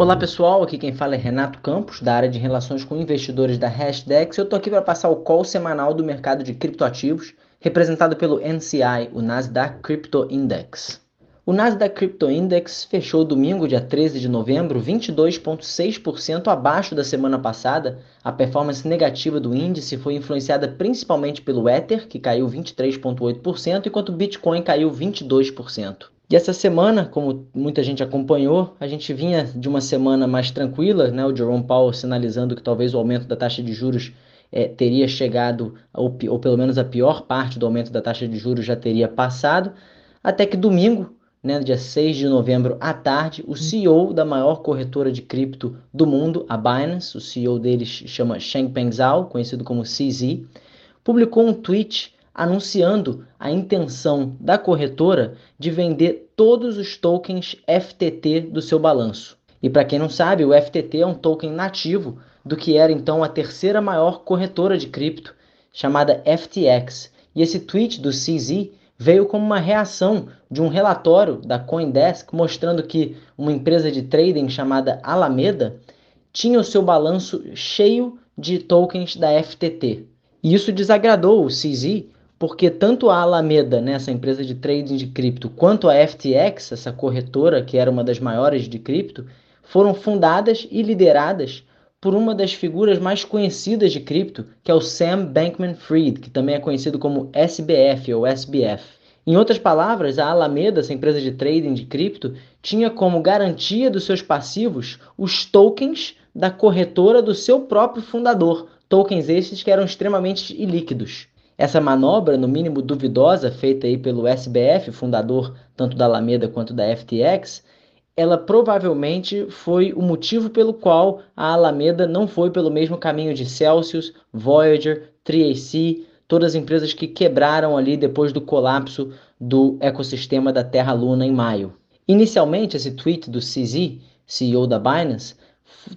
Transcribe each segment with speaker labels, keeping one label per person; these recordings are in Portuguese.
Speaker 1: Olá pessoal, aqui quem fala é Renato Campos, da área de relações com investidores da Hashdex. Eu estou aqui para passar o call semanal do mercado de criptoativos, representado pelo NCI, o Nasdaq Crypto Index. O Nasdaq Crypto Index fechou domingo, dia 13 de novembro, 22,6% abaixo da semana passada. A performance negativa do índice foi influenciada principalmente pelo Ether, que caiu 23,8%, enquanto o Bitcoin caiu 22%. E essa semana, como muita gente acompanhou, a gente vinha de uma semana mais tranquila, né? O Jerome Powell sinalizando que talvez o aumento da taxa de juros é, teria chegado, ou, ou pelo menos a pior parte do aumento da taxa de juros já teria passado, até que domingo, né, dia 6 de novembro à tarde, o CEO da maior corretora de cripto do mundo, a Binance, o CEO deles chama Changpeng Zhao, conhecido como CZ, publicou um tweet anunciando a intenção da corretora de vender todos os tokens FTT do seu balanço. E para quem não sabe, o FTT é um token nativo do que era então a terceira maior corretora de cripto, chamada FTX. E esse tweet do CZ veio como uma reação de um relatório da CoinDesk mostrando que uma empresa de trading chamada Alameda tinha o seu balanço cheio de tokens da FTT. E isso desagradou o CZ, porque tanto a Alameda, né, essa empresa de trading de cripto, quanto a FTX, essa corretora que era uma das maiores de cripto, foram fundadas e lideradas por uma das figuras mais conhecidas de cripto, que é o Sam Bankman-Fried, que também é conhecido como SBF ou SBF. Em outras palavras, a Alameda, essa empresa de trading de cripto, tinha como garantia dos seus passivos os tokens da corretora do seu próprio fundador, tokens estes que eram extremamente ilíquidos. Essa manobra, no mínimo duvidosa, feita aí pelo SBF, fundador tanto da Alameda quanto da FTX, ela provavelmente foi o motivo pelo qual a Alameda não foi pelo mesmo caminho de Celsius, Voyager, 3AC, todas as empresas que quebraram ali depois do colapso do ecossistema da Terra-Luna em maio. Inicialmente, esse tweet do CZ, CEO da Binance,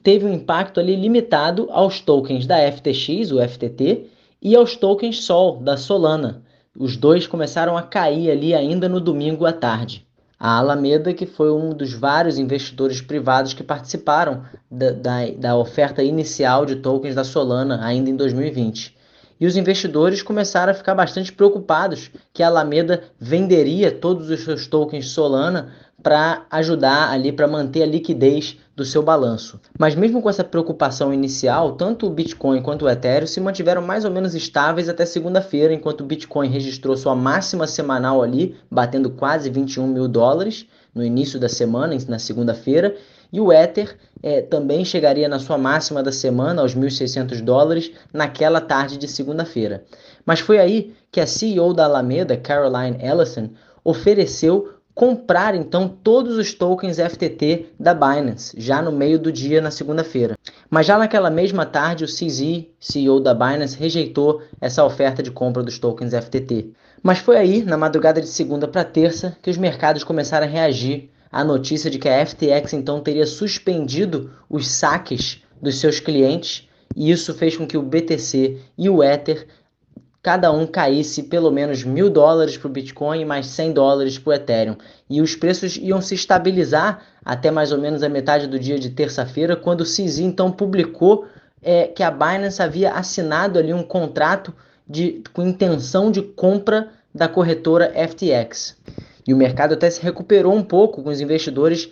Speaker 1: teve um impacto ali limitado aos tokens da FTX, o FTT, e aos tokens Sol da Solana. Os dois começaram a cair ali ainda no domingo à tarde. A Alameda, que foi um dos vários investidores privados que participaram da, da, da oferta inicial de tokens da Solana ainda em 2020 e os investidores começaram a ficar bastante preocupados que a Alameda venderia todos os seus tokens Solana para ajudar ali para manter a liquidez do seu balanço. Mas mesmo com essa preocupação inicial, tanto o Bitcoin quanto o Ethereum se mantiveram mais ou menos estáveis até segunda-feira, enquanto o Bitcoin registrou sua máxima semanal ali, batendo quase 21 mil dólares no início da semana, na segunda-feira, e o Ether é, também chegaria na sua máxima da semana, aos 1.600 dólares, naquela tarde de segunda-feira. Mas foi aí que a CEO da Alameda, Caroline Ellison, ofereceu comprar então todos os tokens FTT da Binance, já no meio do dia na segunda-feira. Mas já naquela mesma tarde, o CZ, CEO da Binance, rejeitou essa oferta de compra dos tokens FTT. Mas foi aí, na madrugada de segunda para terça, que os mercados começaram a reagir à notícia de que a FTX então teria suspendido os saques dos seus clientes, e isso fez com que o BTC e o Ether cada um caísse pelo menos mil dólares para o Bitcoin e mais 100 dólares para o Ethereum. E os preços iam se estabilizar até mais ou menos a metade do dia de terça-feira, quando o CZ então publicou é, que a Binance havia assinado ali um contrato de, com intenção de compra da corretora FTX. E o mercado até se recuperou um pouco com os investidores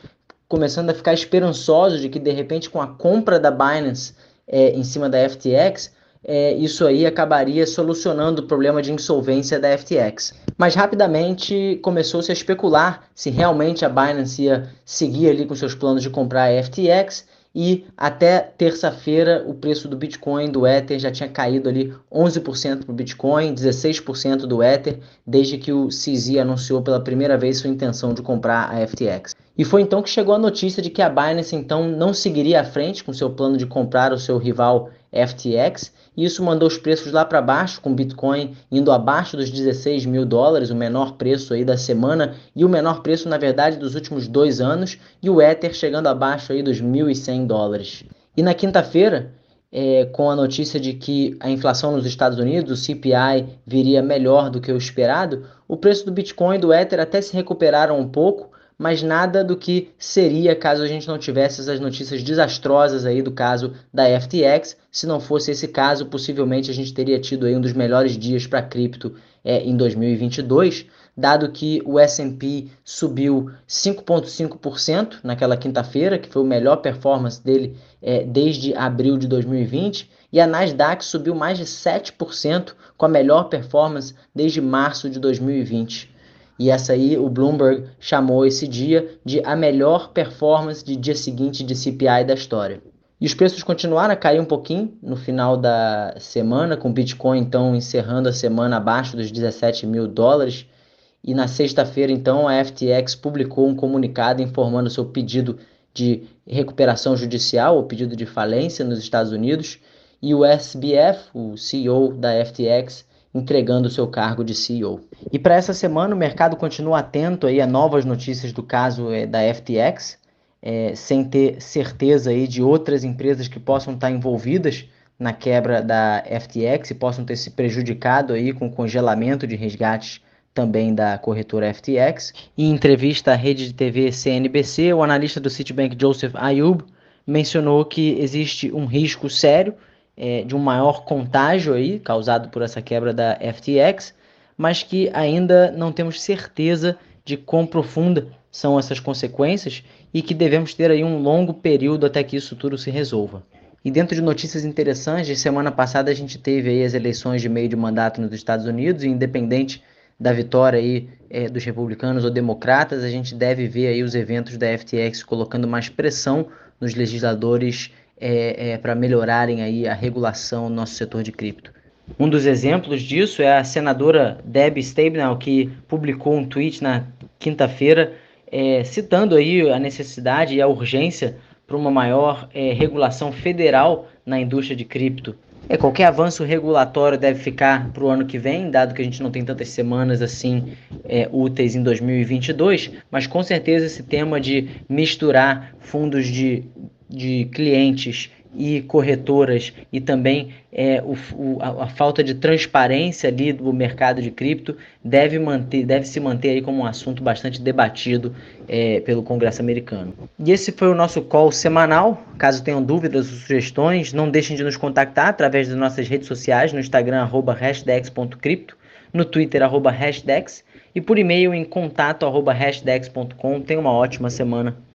Speaker 1: começando a ficar esperançosos de que de repente com a compra da Binance é, em cima da FTX é, isso aí acabaria solucionando o problema de insolvência da FTX. Mas rapidamente começou-se a especular se realmente a Binance ia seguir ali com seus planos de comprar a FTX e até terça-feira o preço do Bitcoin, do Ether, já tinha caído ali 11% para o Bitcoin, 16% do Ether, desde que o CZ anunciou pela primeira vez sua intenção de comprar a FTX. E foi então que chegou a notícia de que a Binance então não seguiria à frente com seu plano de comprar o seu rival FTX isso mandou os preços lá para baixo, com Bitcoin indo abaixo dos 16 mil dólares, o menor preço aí da semana e o menor preço, na verdade, dos últimos dois anos, e o Ether chegando abaixo aí dos 1.100 dólares. E na quinta-feira, é, com a notícia de que a inflação nos Estados Unidos, o CPI, viria melhor do que o esperado, o preço do Bitcoin e do Ether até se recuperaram um pouco, mas nada do que seria caso a gente não tivesse essas notícias desastrosas aí do caso da FTX. Se não fosse esse caso, possivelmente a gente teria tido aí um dos melhores dias para cripto é, em 2022, dado que o S&P subiu 5,5% naquela quinta-feira, que foi o melhor performance dele é, desde abril de 2020, e a Nasdaq subiu mais de 7%, com a melhor performance desde março de 2020. E essa aí o Bloomberg chamou esse dia de a melhor performance de dia seguinte de CPI da história. E os preços continuaram a cair um pouquinho no final da semana, com o Bitcoin então encerrando a semana abaixo dos 17 mil dólares. E na sexta-feira, então, a FTX publicou um comunicado informando seu pedido de recuperação judicial, ou pedido de falência nos Estados Unidos, e o SBF, o CEO da FTX, entregando seu cargo de CEO. E para essa semana o mercado continua atento aí a novas notícias do caso é, da FTX, é, sem ter certeza aí de outras empresas que possam estar envolvidas na quebra da FTX e possam ter se prejudicado aí com o congelamento de resgates também da corretora FTX. Em entrevista à rede de TV CNBC, o analista do Citibank Joseph Ayub mencionou que existe um risco sério é, de um maior contágio aí causado por essa quebra da FTX, mas que ainda não temos certeza de quão profunda são essas consequências e que devemos ter aí um longo período até que isso tudo se resolva. E dentro de notícias interessantes, semana passada a gente teve aí as eleições de meio de mandato nos Estados Unidos, e independente da vitória aí é, dos republicanos ou democratas, a gente deve ver aí os eventos da FTX colocando mais pressão nos legisladores é, é, para melhorarem aí a regulação do nosso setor de cripto. Um dos exemplos disso é a senadora Debbie Stabenow, que publicou um tweet na quinta-feira é, citando aí a necessidade e a urgência para uma maior é, regulação federal na indústria de cripto. É, qualquer avanço regulatório deve ficar para o ano que vem, dado que a gente não tem tantas semanas assim é, úteis em 2022, mas com certeza esse tema de misturar fundos de, de clientes e corretoras e também é, o, o, a, a, falta de transparência ali do mercado de cripto deve, manter, deve se manter aí como um assunto bastante debatido é, pelo Congresso americano. E esse foi o nosso call semanal. Caso tenham dúvidas ou sugestões, não deixem de nos contactar através das nossas redes sociais, no Instagram, arroba hashdex.cripto, no Twitter, arroba hashdex, e por e-mail em contato, arroba hashdex.com. Tenha uma ótima semana.